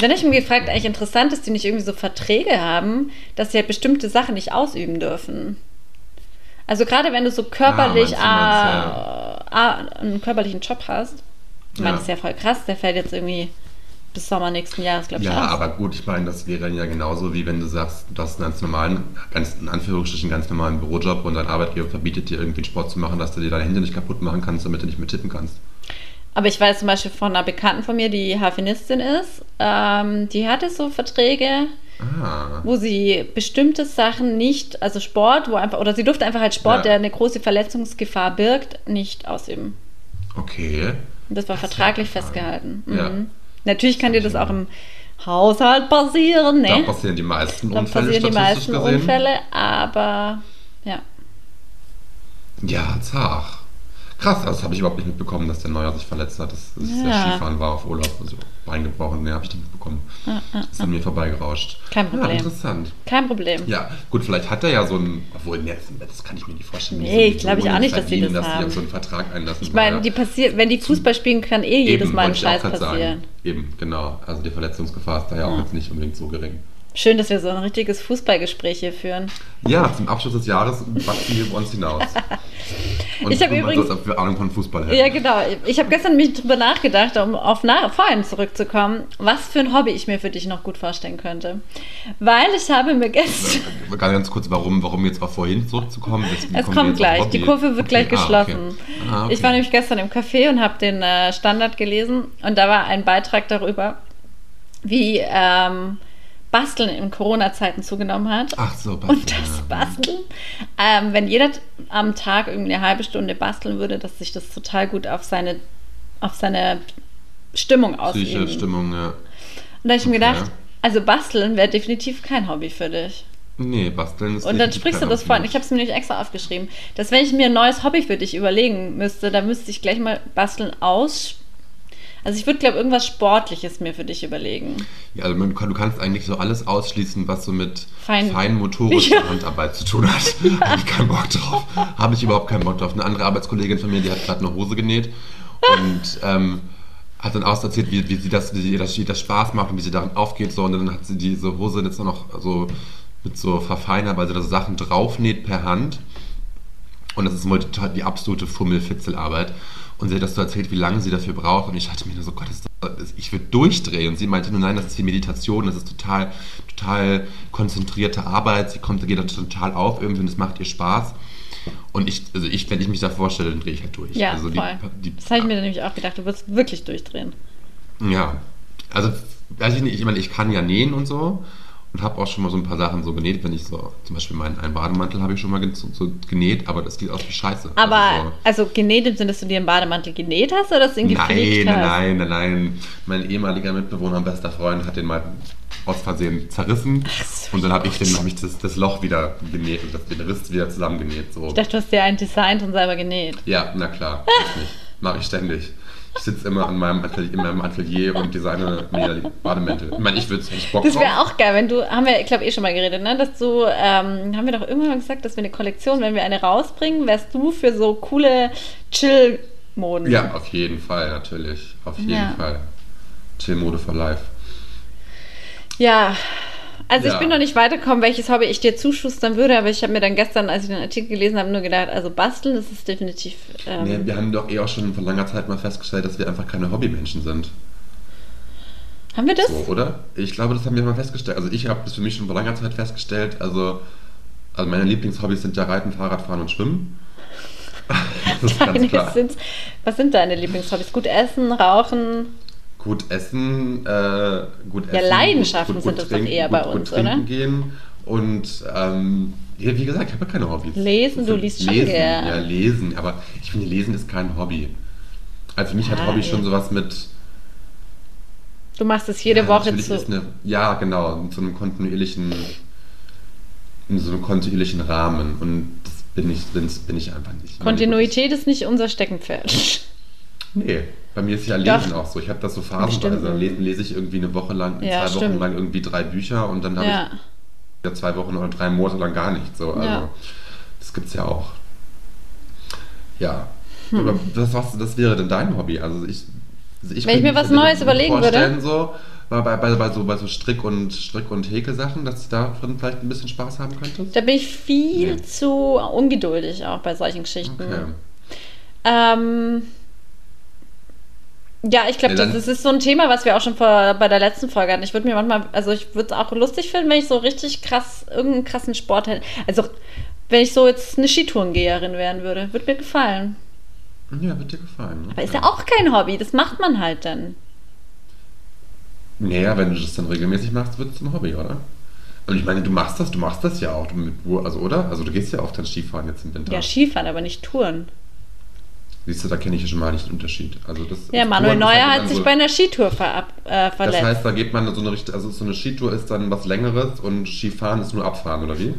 Dann habe ich mir gefragt, eigentlich interessant, dass die nicht irgendwie so Verträge haben, dass sie halt bestimmte Sachen nicht ausüben dürfen. Also gerade wenn du so körperlich Ah, du, äh, äh, einen körperlichen Job hast, ich meine, Ja. das ist ja voll krass, der fällt jetzt irgendwie bis Sommer nächsten Jahres, glaube ich, Ja, aus. aber gut, ich meine, das wäre ja genauso wie wenn du sagst, du hast einen ganz normalen, ganz in Anführungsstrichen ganz normalen Bürojob und dein Arbeitgeber verbietet dir irgendwie einen Sport zu machen, dass du dir deine Hände nicht kaputt machen kannst, damit du nicht mehr tippen kannst. Aber ich weiß zum Beispiel von einer Bekannten von mir, die Harfenistin ist, ähm, die hatte so Verträge, Ah. wo sie bestimmte Sachen nicht, also Sport, wo einfach, oder sie durfte einfach halt Sport, Ja. der eine große Verletzungsgefahr birgt, nicht ausüben. Okay. Und das war Das vertraglich ja festgehalten. Ja. Mhm. Natürlich kann dir das auch im Haushalt passieren, Da ne? passieren die meisten Dann Unfälle passieren die meisten gesehen. Unfälle, aber ja. Ja, zach. Krass, das habe ich überhaupt nicht mitbekommen, dass der Neuer sich verletzt hat. Das, das Ja. der Skifahren war auf Urlaub, also Bein gebrochen. Nee, habe ich nicht mitbekommen. Ja, ja, ist an mir vorbeigerauscht. Kein Ja, Problem. interessant. Kein Problem. Ja, gut, vielleicht hat er ja so ein. Obwohl, nee, das, das kann ich mir nicht vorstellen. Nee, ich glaube ich auch nicht, dass die das dass haben. die auf so einen Vertrag einlassen. Ich meine, die passiert, wenn die Fußball spielen, kann eh jedes Mal ein Scheiß passieren. Sagen. Eben, genau. Also die Verletzungsgefahr ist da ja auch jetzt nicht unbedingt so gering. Schön, dass wir so ein richtiges Fußballgespräch hier führen. Ja, zum Abschluss des Jahres wachsen wir über uns hinaus. Und Ich hab tun mal übrigens- so, wir Ahnung von Fußball hätten. Ja, genau. Ich habe gestern mich drüber nachgedacht, um auf nach vorhin zurückzukommen, was für ein Hobby ich mir für dich noch gut vorstellen könnte. Weil ich habe mir gestern. Ganz, kurz, warum, warum jetzt auch vorhin zurückzukommen? Es kommt gleich. Die Kurve wird Okay, gleich ah, geschlossen. okay. Ah, okay. Ich war nämlich gestern im Café und habe den äh, Standard gelesen und da war ein Beitrag darüber, wie ähm, Basteln in Corona-Zeiten zugenommen hat. Ach so, Und Basteln, das ja. Basteln, ähm, wenn jeder am Tag irgendwie eine halbe Stunde basteln würde, dass sich das total gut auf seine, auf seine Stimmung Psyche, ausüben. Stimmung, ja. Und da habe ich mir Okay. gedacht, also basteln wäre definitiv kein Hobby für dich. Nee, basteln ist Und dann sprichst du das vorhin. Ich habe es mir nämlich extra aufgeschrieben, dass wenn ich mir ein neues Hobby für dich überlegen müsste, dann müsste ich gleich mal basteln aus. Also ich würde, glaube irgendwas Sportliches mir für dich überlegen. Ja, also man, du kannst eigentlich so alles ausschließen, was so mit Fein- feinmotorischer Ja. Handarbeit zu tun hat. Habe ich keinen Bock drauf. Habe ich überhaupt keinen Bock drauf. Eine andere Arbeitskollegin von mir, die hat gerade eine Hose genäht und ähm, hat dann auch erzählt, wie, wie sie das, wie das, wie das Spaß macht und wie sie darin aufgeht. So. Und dann hat sie diese Hose jetzt noch so mit so verfeinert, weil sie da so Sachen draufnäht per Hand. Und das ist total die absolute Fummelfitzelarbeit. Und sie hat das so erzählt, wie lange sie dafür braucht. Und ich dachte mir nur so, Gott, das, ich würde durchdrehen. Und sie meinte nur, nein, das ist die Meditation, das ist total, total konzentrierte Arbeit. Sie kommt, geht da total auf irgendwie und es macht ihr Spaß. Und ich, also ich, wenn ich mich da vorstelle, dann drehe ich halt durch. Ja, also voll. Die, die, Das habe ich mir dann nämlich auch gedacht, du wirst wirklich durchdrehen. ja, also weiß ich nicht, ich meine, ich kann ja nähen und so und habe auch schon mal so ein paar Sachen so genäht, wenn ich so, zum Beispiel meinen einen Bademantel habe ich schon mal gen- so, so genäht, aber das sieht aus wie Scheiße. Aber also also genäht im Sinne, dass du dir einen Bademantel genäht hast oder so, ihn nein, nein, nein, nein, nein. Mein ehemaliger Mitbewohner und bester Freund hat den mal aus Versehen zerrissen so, und dann habe ich, den- hab ich das, das Loch wieder genäht und das, den Riss wieder zusammengenäht. So. Ich dachte, du hast dir einen designt und selber genäht. Ja, na klar. Mache ich ständig. Ich sitze immer an meinem Atelier, in meinem Atelier und designe mir die Bademäntel. Ich meine, ich würde es Bock Das wäre auch geil, wenn du, haben wir, ich glaube, eh schon mal geredet, ne? Dass du, ähm, haben wir doch irgendwann mal gesagt, dass wir eine Kollektion, wenn wir eine rausbringen, wärst du für so coole Chill-Moden. Ja, auf jeden Fall, natürlich. Auf jeden Ja. Fall. Chill-Mode for life. Ja. Also Ja. ich bin noch nicht weitergekommen, welches Hobby ich dir zuschustern würde, aber ich habe mir dann gestern, als ich den Artikel gelesen habe, nur gedacht, also basteln, das ist definitiv. Ähm, Nee, wir haben doch eh auch schon vor langer Zeit mal festgestellt, dass wir einfach keine Hobbymenschen sind. haben wir das? So, oder? Ich glaube, das haben wir mal festgestellt. Also ich habe das für mich schon vor langer Zeit festgestellt. Also Also meine Lieblingshobbys sind ja Reiten, Fahrradfahren und Schwimmen. Das ist ganz Deine klar. sind, was sind deine Lieblingshobbys? Gut essen, rauchen? Gut essen, äh, gut essen. Ja, Leidenschaften gut, sind gut das doch trinken, eher gut, bei gut uns, trinken oder? gehen und ähm, ja, wie gesagt, ich habe ja keine Hobbys. Lesen, du sind- liest schon lesen, gern. Ja, lesen, aber ich finde, Lesen ist kein Hobby. Also für mich Ah, hat Hobby ja. schon sowas mit Du machst es jede ja, Woche zu. Eine, ja, genau, in so einem kontinuierlichen, in so einem kontinuierlichen Rahmen. Und das bin ich, das bin ich einfach nicht. Kontinuität ist nicht unser Steckenpferd. Nee, bei mir ist ja Doch. Lesen auch so. Ich habe das so phasenweise. Dann lesen, lese ich irgendwie eine Woche lang, Ja, zwei Wochen stimmt. lang irgendwie drei Bücher und dann habe Ja. ich ja zwei Wochen oder drei Monate lang gar nichts. So. Also, Ja. Das gibt's ja auch. Ja. Hm. Aber das, was, das wäre denn dein Hobby? Also ich, also Wenn ich mir was Neues überlegen würde? vorstellen, So, bei, bei, bei, so, bei so Strick- und Strick- und Häkelsachen, dass du da vielleicht ein bisschen Spaß haben könntest? Da bin ich viel Ja. zu ungeduldig auch bei solchen Geschichten. Okay. Ähm, ja, ich glaube, Ja, das, das ist so ein Thema, was wir auch schon vor, bei der letzten Folge hatten. Ich würde mir manchmal, also ich würde es auch lustig finden, wenn ich so richtig krass, irgendeinen krassen Sport hätte. Also, wenn ich so jetzt eine Skitourengeherin werden würde, würde mir gefallen. Ja, wird dir gefallen. Aber ist ja auch kein Hobby, das macht man halt dann. Naja, wenn du das dann regelmäßig machst, wird es zum Hobby, oder? Und ich meine, du machst das, du machst das ja auch, du mit, also oder? Also du gehst ja auch dann Skifahren jetzt im Winter. Ja, Skifahren, aber nicht Touren. Siehst du, da kenne ich ja schon mal nicht den Unterschied. Also das, Ja, das Manuel Neuer hat dann sich so, bei einer Skitour verab, äh, Das verletzt. heißt, da geht man so eine Richt- also so eine Skitour ist dann was längeres und Skifahren ist nur Abfahren, oder wie?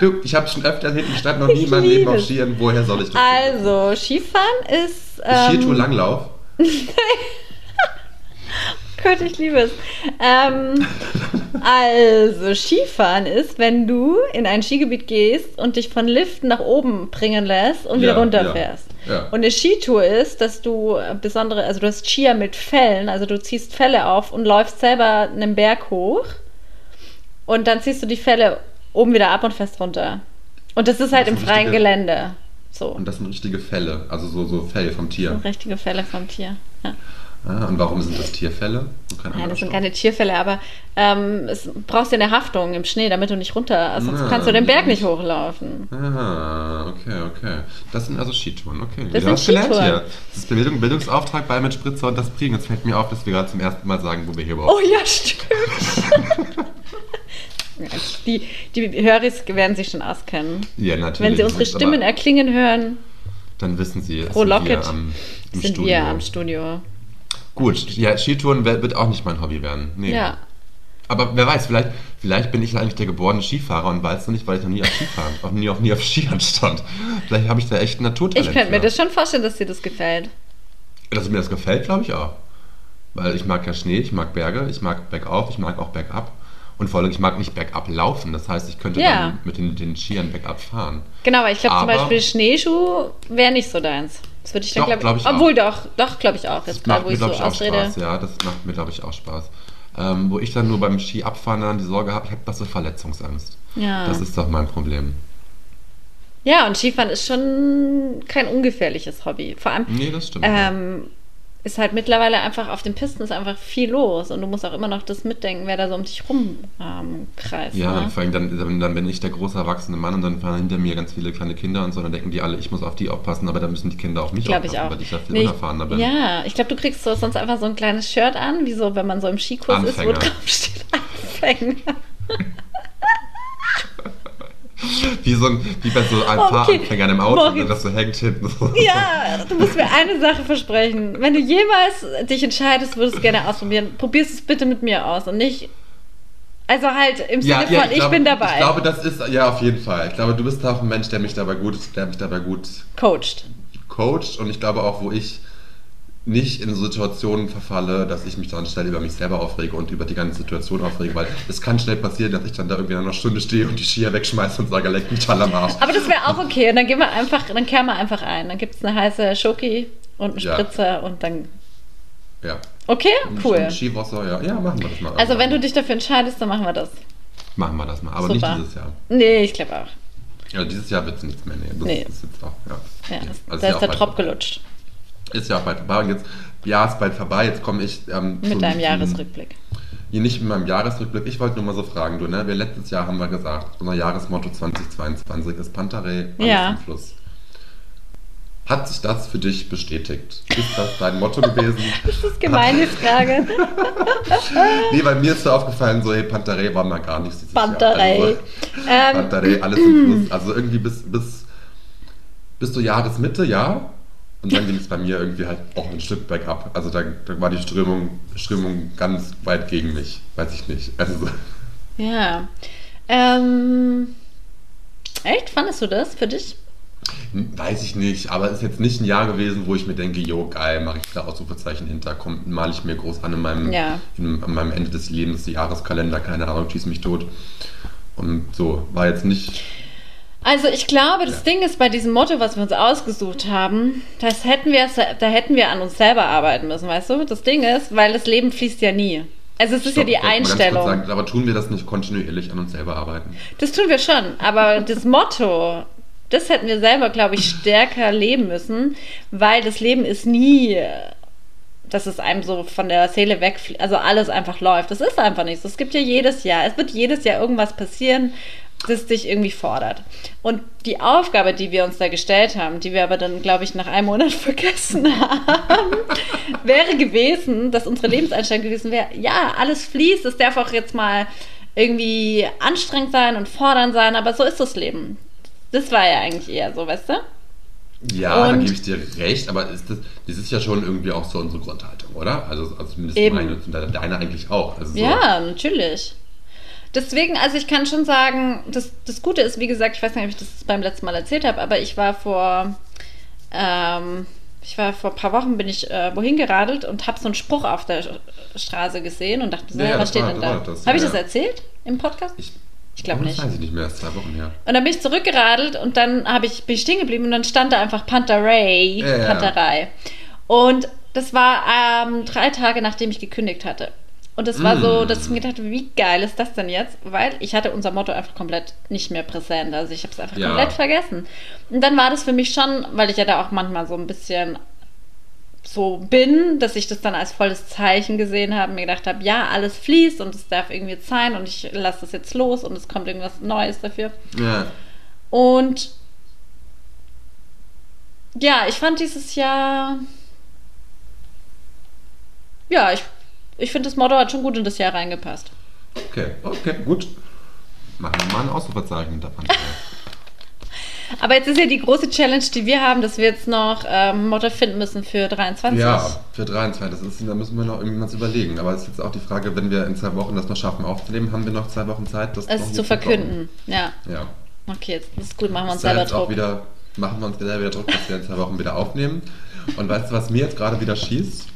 du, ich habe schon öfter hinten stand noch nie in meinem Ich Leben auf. Skiern, woher soll ich das? also, Skifahren ist. Ist Ähm, Skitour Langlauf? Gott, ich liebe es. Ähm, also, Skifahren ist, wenn du in ein Skigebiet gehst und dich von Liften nach oben bringen lässt und wieder Ja, runterfährst. ja, ja. Und eine Skitour ist, dass du besondere, also du hast Skier mit Fellen, also du ziehst Felle auf und läufst selber einen Berg hoch und dann ziehst du die Felle oben wieder ab und fährst runter. Und das ist halt Das im freien richtige- Gelände. So. Und das sind richtige Fälle, also so, so Fell vom Tier. Richtige Fälle vom Tier. Ja. Und warum sind das Tierfälle? Nein, das sind keine Tierfälle, aber ähm, es brauchst ja eine Haftung im Schnee, damit du nicht runter, also sonst Ah, kannst du den Berg nicht hochlaufen. Ah, okay, okay. Das sind also Skitouren, okay. Das Wieder sind Skitouren. hier. Das ist Bildung, Bildungsauftrag bei mit Spritzer und das Priegen. Jetzt fällt mir auf, dass wir gerade zum ersten Mal sagen, wo wir hier überhaupt Oh ja, stimmt. die, die Höris werden sich schon auskennen. Ja, natürlich. Wenn sie unsere Stimmen erklingen hören, Dann wissen sie, es Frohlocket sind wir am, sind Studio. wir am Studio. Gut, ja, Skitouren wird auch nicht mein Hobby werden. Nee. Ja. Aber wer weiß, vielleicht, vielleicht bin ich eigentlich der geborene Skifahrer und weiß noch nicht, weil ich noch nie auf Skifahren, auch nie, auch nie auf Skiern stand. Vielleicht habe ich da echt ein Naturtalent. Ich könnte mir das schon vorstellen, dass dir das gefällt. Dass mir das gefällt, glaube ich auch. Weil ich mag ja Schnee, ich mag Berge, ich mag bergauf, ich mag auch bergab. Und vor allem, ich mag nicht bergab laufen. Das heißt, ich könnte Ja. dann mit den, den Skiern bergab fahren. Genau, aber ich glaube zum Beispiel Schneeschuh wäre nicht so deins. Das würde ich dann, Doch, glaube glaub ich, ich auch. Obwohl, doch, doch, glaube ich auch. Jetzt Das macht wo mir, so glaube ich, auch ausrede. Spaß. Ja, das macht mir, glaube ich, auch Spaß. Ähm, wo ich dann nur beim Ski abfahren dann die Sorge habe, ich habe das so Verletzungsangst. Ja. Das ist doch mein Problem. Ja, und Skifahren ist schon kein ungefährliches Hobby. Vor allem Nee, das stimmt. ähm, ist halt mittlerweile einfach auf den Pisten ist einfach viel los und du musst auch immer noch das mitdenken, wer da so um dich rum ähm, kreist. ja, ne? vor allem dann, dann, bin ich der große erwachsene Mann und dann fahren hinter mir ganz viele kleine Kinder und so, dann denken die alle, ich muss auf die aufpassen, aber dann müssen die Kinder auf mich Glaube ich aufpassen, auch. weil ich ja viel Nee, unerfahrener bin. Ja, ich glaube, du kriegst so, sonst einfach so ein kleines Shirt an, wie so, wenn man so im Skikurs ist, wo Anfänger. drauf steht Anfänger. Wie, so ein, wie bei so einem Okay, Fahranfängern im Auto, Moritz. das so hängt hinten. Ja, du musst mir eine Sache versprechen. Wenn du jemals dich entscheidest, würdest du gerne ausprobieren, probierst es bitte mit mir aus und nicht. Also halt im Sinne von, ich, glaube- bin dabei. Ich glaube, das ist, ja, auf jeden Fall. Ich glaube, du bist auch ein Mensch, der mich dabei gut, der mich dabei gut Coached. coacht und ich glaube auch, wo ich nicht in Situationen verfalle, dass ich mich dann schnell über mich selber aufrege und über die ganze Situation aufrege, weil es kann schnell passieren, dass ich dann da irgendwie nach einer Stunde stehe und die Skier wegschmeiße und sage, leck mich alle am Arsch. Aber das wäre auch okay. Und dann gehen wir einfach, dann kehren wir einfach ein. Dann gibt es eine heiße Schoki und einen Ja. Spritzer und dann. Ja. Okay, cool. Skiwasser, ja. Ja, machen wir das mal. Also wenn du dich dafür entscheidest, dann machen wir das. Machen wir das mal, aber Super. nicht dieses Jahr. Nee, ich glaube auch. Ja, dieses Jahr wird es nichts mehr. Nee, das Nee. ist jetzt auch, ja. Ja, Also da ja ist der bald Trop vorbei. gelutscht Ist ja auch bald vorbei und jetzt, ja, ist bald vorbei, jetzt komme ich ähm, mit deinem Jahresrückblick. hier nicht in meinem Jahresrückblick. Ich wollte nur mal so fragen, du, ne? Wir letztes Jahr haben wir gesagt, unser Jahresmotto 2022 ist Pantarei, alles Ja. im Fluss. Hat sich das für dich bestätigt? Ist das dein Motto gewesen? Das ist gemein, die Frage. Nee, weil mir ist so aufgefallen, so, hey, Pantarei war mal gar nichts dieses Pantarei. Jahr. Also, Ähm, Pantarei, alles im Fluss. Also irgendwie bis, bis, bis zur Jahresmitte, ja. Und dann ging es bei mir irgendwie halt auch ein Stück bergab. Also da, da war die Strömung, Strömung ganz weit gegen mich. Weiß ich nicht. Also, Ja. Ähm, echt? Fandest du das für dich? weiß ich nicht. Aber es ist jetzt nicht ein Jahr gewesen, wo ich mir denke, jo, geil, mache ich da Ausrufezeichen hinter, komm, male ich mir groß an in meinem, Ja. in, an meinem Ende des Lebens, die Jahreskalender, keine Ahnung, schieß mich tot. Und so, war jetzt nicht. Also ich glaube, das Ja. Ding ist bei diesem Motto, was wir uns ausgesucht haben, das hätten wir, da hätten wir an uns selber arbeiten müssen, weißt du? Das Ding ist, weil das Leben fließt ja nie. Also es ist ja Stopp, die ganz kurz Einstellung. Sagen, aber tun wir das nicht kontinuierlich an uns selber arbeiten? Das tun wir schon, aber das Motto, das hätten wir selber, glaube ich, stärker leben müssen, weil das Leben ist nie, dass es einem so von der Seele wegfliegt, also alles einfach läuft. Das ist einfach nicht so. Es gibt ja jedes Jahr, es wird jedes Jahr irgendwas passieren, das dich irgendwie fordert. Und die Aufgabe, die wir uns da gestellt haben, die wir aber dann, glaube ich, nach einem Monat vergessen haben, wäre gewesen, dass unsere Lebenseinstellung gewesen wäre, ja, alles fließt, es darf auch jetzt mal irgendwie anstrengend sein und fordernd sein, aber so ist das Leben. Das war ja eigentlich eher so, weißt du? Ja, da Und- gebe ich dir recht, aber ist das, das ist ja schon irgendwie auch so unsere Grundhaltung, oder? Also, also zumindest Eben. meine und de- deine eigentlich auch. Also so, Ja, natürlich. Deswegen, also ich kann schon sagen, das, das Gute ist, wie gesagt, ich weiß nicht, ob ich das beim letzten Mal erzählt habe, aber ich war vor, ähm, ich war vor ein paar Wochen, bin ich äh, wohin geradelt und habe so einen Spruch auf der Straße gesehen und dachte, so, Ja, was das steht war- denn das da? das, habe ich ja, das ja. erzählt im Podcast? Ich, Ich glaube oh, nicht. Das weiß ich nicht mehr, das ist zwei Wochen her. Und dann bin ich zurückgeradelt und dann habe ich, bin ich stehen geblieben und dann stand da einfach Panterei, ja. Panterei. Und das war ähm, drei Tage, nachdem ich gekündigt hatte. Und das war so, Mm. dass ich mir gedacht habe, wie geil ist das denn jetzt? Weil ich hatte unser Motto einfach komplett nicht mehr präsent. Also ich habe es einfach Ja. komplett vergessen. Und dann war das für mich schon, weil ich ja da auch manchmal so ein bisschen so bin, dass ich das dann als volles Zeichen gesehen habe, mir gedacht habe, ja, alles fließt und es darf irgendwie jetzt sein und ich lasse das jetzt los und es kommt irgendwas Neues dafür. Ja. Und ja, ich fand dieses Jahr. Ja, ich, ich finde, das Motto hat schon gut in das Jahr reingepasst. Okay, okay, gut. Machen wir mal ein Ausrufezeichen Pantarei. Aber jetzt ist ja die große Challenge, die wir haben, dass wir jetzt noch ähm, Motto finden müssen für 23. Ja, für 23. Das ist, da müssen wir noch irgendwas überlegen. Aber es ist jetzt auch die Frage, wenn wir in zwei Wochen das noch schaffen aufzunehmen, haben wir noch zwei Wochen Zeit, das Es zu verkünden. Ja. Ja. okay, jetzt ist gut, machen wir uns selber Druck. wieder, machen wir uns wieder wieder Druck, dass wir in zwei Wochen wieder aufnehmen. Und weißt du, was mir jetzt gerade wieder schießt?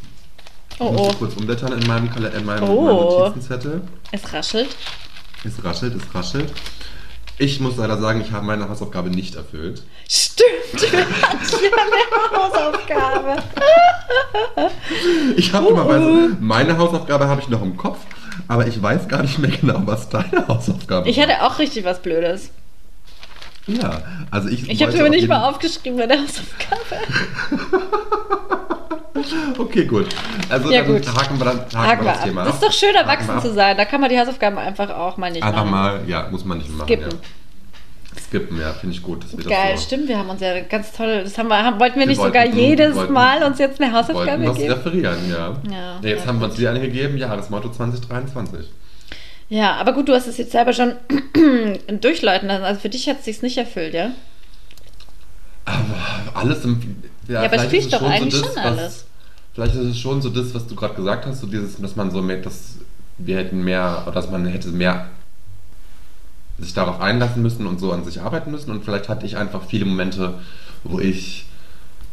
Ich Oh, muss oh, kurz umblättern in meinem, Kale- in meinem, Oh. meinem Notizenzettel. es raschelt. Es raschelt, es raschelt. Ich muss leider sagen, ich habe meine Hausaufgabe nicht erfüllt. Stimmt, wir hatten ja eine Hausaufgabe. Ich habe Uh, dummerweise, meine Hausaufgabe habe ich noch im Kopf, aber ich weiß gar nicht mehr genau, was deine Hausaufgabe Ich war. hatte auch richtig was Blödes. Ja, also ich. Ich habe mir nicht mal aufgeschrieben bei der Hausaufgabe. Okay, gut. Also Ja, dann gut. haken wir dann haken Haken wir wir das ab. Thema Das ab. ist doch schön, erwachsen wir zu sein. Da kann man die Hausaufgaben einfach auch mal nicht Einfach machen. mal, ja, muss man nicht machen. Skippen. Ja. Skippen, ja, finde ich gut. Dass wir Geil, das so stimmt. Wir haben uns ja ganz toll. Das haben wir, haben, wollten wir Wir nicht wollten- sogar jedes wollten- Mal uns jetzt eine Hausaufgabe geben? referieren, ja. Ja, jetzt ja, haben wir uns wieder eine gegeben, ja, das Motto 2023. Ja, aber gut, du hast es jetzt selber schon durchläuten lassen. Also für dich hat es sich nicht erfüllt, ja? Aber alles im. Ja, aber es doch so eigentlich das, schon alles. Vielleicht ist es schon so das, was du gerade gesagt hast, so dieses, dass man so mit, dass wir hätten mehr, oder dass man hätte mehr sich darauf einlassen müssen und so an sich arbeiten müssen. Und vielleicht hatte ich einfach viele Momente, wo ich,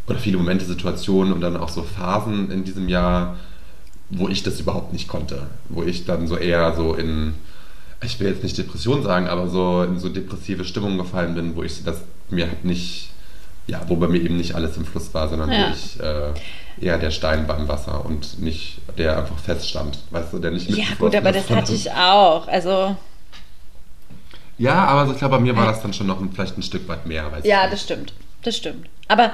oder viele Momente, Situationen und dann auch so Phasen in diesem Jahr, wo ich das überhaupt nicht konnte. Wo ich dann so eher so in, ich will jetzt nicht Depression sagen, aber so in so depressive Stimmung gefallen bin, wo ich das mir halt nicht, ja, wo bei mir eben nicht alles im Fluss war, sondern Ja. wo ich äh, eher der Stein beim Wasser und nicht der einfach feststand, weißt du, der nicht Ja, gut, aber das hatte ich auch. Also, Ja, aber ich glaube, bei mir war das dann schon noch ein, vielleicht ein Stück weit mehr. Ja, das stimmt. Das stimmt. Aber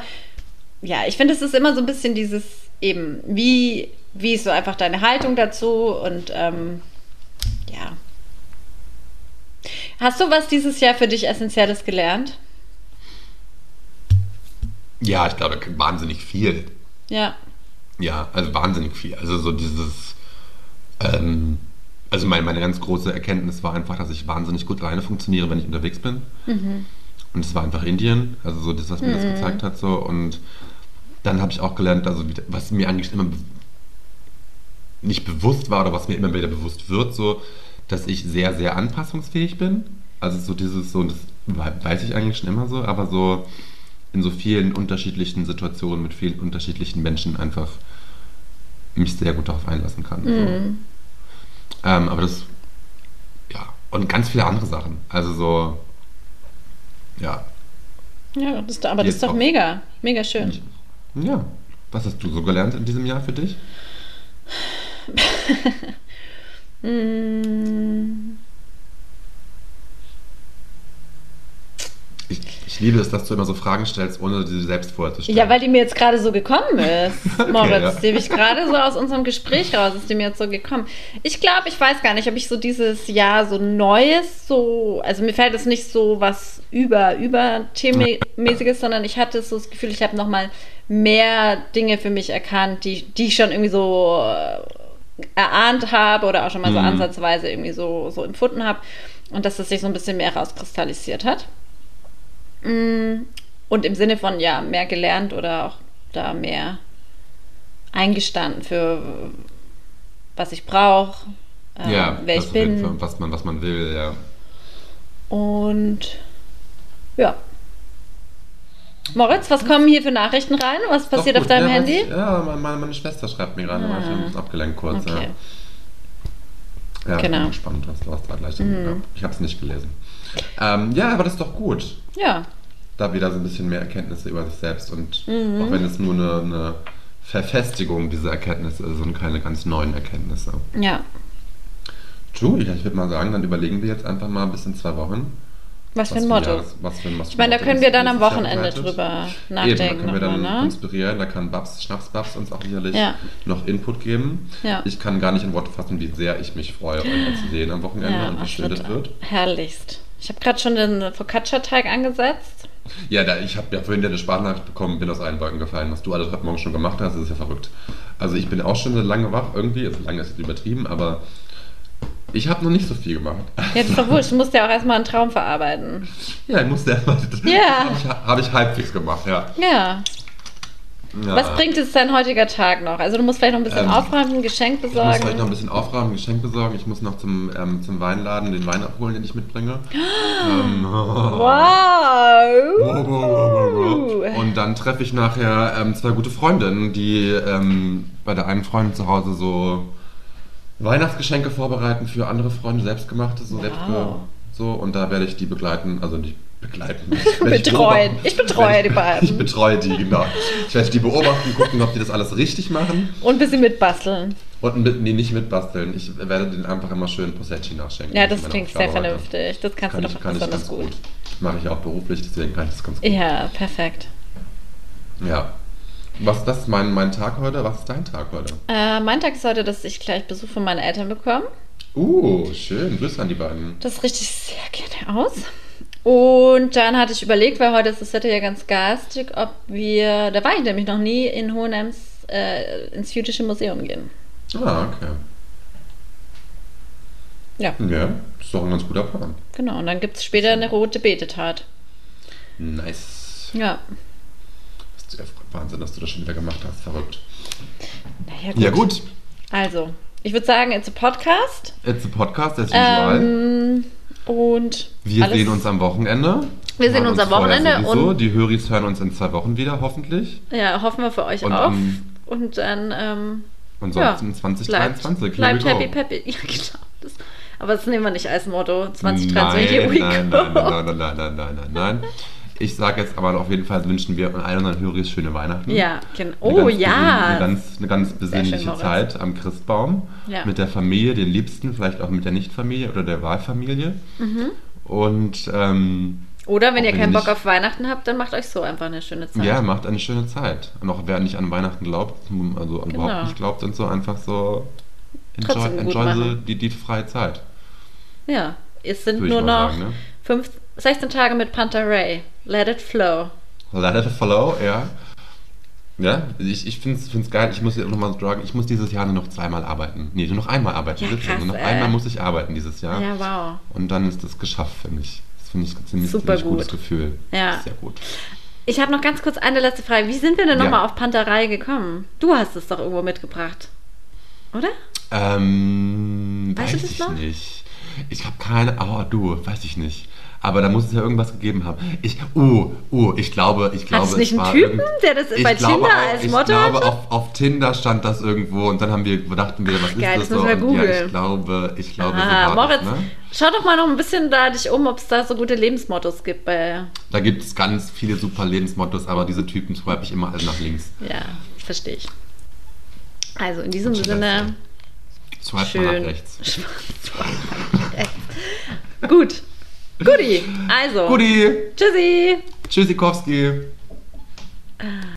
ja, ich finde, es ist immer so ein bisschen dieses eben, wie, wie ist so einfach deine Haltung dazu und ähm, ja. Hast du was dieses Jahr für dich Essentielles gelernt? Ja, ich glaube, wahnsinnig viel. Ja. Ja, also wahnsinnig viel. Also so dieses, ähm, also meine, meine ganz große Erkenntnis war einfach, dass ich wahnsinnig gut alleine funktioniere, wenn ich unterwegs bin. Und es war einfach Indien, also so das, was mir das gezeigt hat. So. Und dann habe ich auch gelernt, also was mir eigentlich immer be- nicht bewusst war oder was mir immer wieder bewusst wird, so, dass ich sehr, sehr anpassungsfähig bin. Also so dieses, so, das we- weiß ich eigentlich schon immer so, aber so in so vielen unterschiedlichen Situationen mit vielen unterschiedlichen Menschen einfach mich sehr gut darauf einlassen kann. So. Ähm, aber das, ja, und ganz viele andere Sachen. Also so, ja. Ja, das, aber das Jetzt ist doch auch. mega, mega schön. Ja. Was hast du so gelernt in diesem Jahr für dich? Mm, Ich, liebe es, dass du immer so Fragen stellst, ohne sie selbst vorher zu stellen. Ja, weil die mir jetzt gerade so gekommen ist, Okay, Moritz. ja. Die habe ich gerade so aus unserem Gespräch raus, ist die mir jetzt so gekommen. Ich glaube, ich weiß gar nicht, ob ich so dieses Jahr so Neues, so, also mir fällt es nicht so was über, über Themenmäßiges, sondern ich hatte so das Gefühl, ich habe nochmal mehr Dinge für mich erkannt, die, die ich schon irgendwie so äh, erahnt habe oder auch schon mal so Mhm. ansatzweise irgendwie so, so empfunden habe. Und dass das sich so ein bisschen mehr rauskristallisiert hat. Mm, Und im Sinne von, ja, mehr gelernt oder auch da mehr eingestanden für was ich brauche, äh, ja, wer ich bin. Fall, was man, was man will, ja. Und ja. Moritz, was kommen hier für Nachrichten rein? Was passiert auf deinem ja, Handy? ich- Ja, meine, meine, Schwester schreibt mir gerade, war ich Ah. abgelenkt kurz. Okay. Ja, ja Genau. bin gespannt, was, was da gleich Mhm. ja, Ich habe es nicht gelesen. Ähm, ja, aber das ist doch gut. Ja. Da wieder so ein bisschen mehr Erkenntnisse über sich selbst und Mhm. auch wenn es nur eine, eine Verfestigung dieser Erkenntnisse ist und keine ganz neuen Erkenntnisse. Ja. Julia, ich würde mal sagen, dann überlegen wir jetzt einfach mal bis in zwei Wochen. Was für ein Motto. Jahres- was für ein, was Ich meine, da können wir dann am Wochenende drüber Eben, da nachdenken können wir dann nochmal, ne? inspirieren, da kann Babs, Schnapsbabs uns auch sicherlich Ja. noch Input geben. Ja. Ich kann gar nicht in Worte fassen, wie sehr ich mich freue, euch mal zu sehen am Wochenende Ja, und wie das schön das wird. herrlichst. Ich habe gerade schon den Focaccia-Teig angesetzt. Ja, da, ich habe ja vorhin eine Sprachnachricht bekommen, bin aus allen Wolken gefallen. Was du alles heute Morgen schon gemacht hast, ist ja verrückt. Also ich bin auch schon so lange wach irgendwie, also lange ist jetzt übertrieben, aber ich habe noch nicht so viel gemacht. Das ist doch wurscht. Du musst ja auch erstmal einen Traum verarbeiten. Ja, ich musste erstmal. Ja. Habe ich, hab ich halbwegs gemacht, ja. Ja. Ja. Was bringt jetzt dein heutiger Tag noch? Also du musst vielleicht noch ein bisschen Ähm, aufräumen, ein Geschenk Ich muss vielleicht noch besorgen. ein bisschen aufräumen, ein Geschenk besorgen. Ich muss noch zum, ähm, zum Weinladen den Wein abholen, den ich mitbringe. ähm, Wow! Und dann treffe ich nachher ähm, zwei gute Freundinnen, die ähm, bei der einen Freundin zu Hause so Weihnachtsgeschenke vorbereiten für andere Freunde, selbstgemachte, so Wow. selbstge so und da werde ich die begleiten, also nicht begleiten. Ich Betreuen. beobachten. Ich betreue die beiden. Ich betreue die, genau. Ich werde die beobachten, gucken, ob die das alles richtig machen Und ein bisschen mitbasteln. und mit, nee, nicht mitbasteln. Ich werde denen einfach immer schön Posetti nachschenken. Ja, Das klingt sehr vernünftig. Das kannst Kann du ich, doch kann ich besonders ganz gut. gut. Mache ich auch beruflich, deswegen kann ich das ganz gut. Ja, perfekt. Ja. Was das ist mein, mein Tag heute? Was ist dein Tag heute? Äh, mein Tag ist heute, dass ich gleich Besuch von meinen Eltern bekomme. Uh, schön. Grüße an die beiden. Das richte ich sehr gerne aus. Und dann hatte ich überlegt, weil heute ist das Wetter ja ganz garstig, ob wir, da war ich nämlich noch nie, in Hohenems äh, ins Jüdische Museum gehen. Ah, okay. Ja, Ja, ist doch ein ganz guter Plan. genau. Und dann gibt es später eine rote Betetat. Nice. Ja. Das ist ja Wahnsinn, dass du das schon wieder gemacht hast. Verrückt. Naja, gut. Ja, gut. Also, ich würde sagen, it's a Podcast. It's a Podcast, as usual. Ähm, und Wir sehen uns am Wochenende. Wir sehen uns am Wochenende Sowieso. und- Die Höris hören uns in zwei Wochen wieder, hoffentlich. Ja, hoffen wir für euch Und auch. am- und dann, ähm, Ansonsten ja, 2023. Bleibt, bleibt we happy peppy. Ja, genau. Das, aber das nehmen wir nicht als Motto. 2023, Nein, here we nein, go. nein, nein, nein, nein, nein, nein, nein, nein. Ich sage jetzt aber auf jeden Fall wünschen wir allen unseren Höris schöne Weihnachten. Ja, genau. Oh ja. Eine ganz, eine ganz besinnliche Moritz. Zeit am Christbaum. Ja. Mit der Familie, den Liebsten, vielleicht auch mit der Nichtfamilie oder der Wahlfamilie. Mhm. Und ähm, Oder wenn ihr keinen Bock auf Weihnachten habt, dann macht euch so einfach eine schöne Zeit. ja, macht eine schöne Zeit. Und auch wer nicht an Weihnachten glaubt, also Genau. überhaupt nicht glaubt und so, einfach so enjoy, enjoy die, die freie Zeit. Ja, es sind Würde nur noch sagen, ne? fünf, 16 Tage mit Panther Ray. Let it flow. Let it follow, ja. Ja, ich, ich finde es geil. Ich muss dir nochmal sagen, ich muss dieses Jahr nur noch zweimal arbeiten. Nee, nur noch einmal arbeiten. Ja, krass, nur noch ey. einmal muss ich arbeiten dieses Jahr. Ja, wow. Und dann ist das geschafft für mich. Das finde ich ein ziemlich, Super ziemlich gutes gut. Gefühl. Ja. Sehr gut. Ich habe noch ganz kurz eine letzte Frage. Wie sind wir denn Ja. nochmal auf Panterei gekommen? Du hast es doch irgendwo mitgebracht. Oder? Ähm, Weißt du weiß das ich noch? nicht. Ich habe keine, oh du, weiß ich nicht. Aber da muss es ja irgendwas gegeben haben. Ich, uh, uh, ich glaube, ich glaube, es nicht einen war Typen, der das ich bei glaube Tinder auch, als ich Motto glaube, hatte? auf, auf Tinder stand das irgendwo und dann haben wir, dachten wir, was geil, ist das das müssen wir so? Ja, googeln. ich glaube, ich glaube, so Ah, war Moritz, das, ne? schau doch mal noch ein bisschen da dich um, ob es da so gute Lebensmottos gibt. Bei, Da gibt es ganz viele super Lebensmottos, aber diese Typen swipe ich immer alle nach links. ja, verstehe ich. Also in diesem Schön, Sinne, Swipe mal nach schön. rechts. Gut. Guti. Also. Guti, Tschüssi. Tschüssikowski.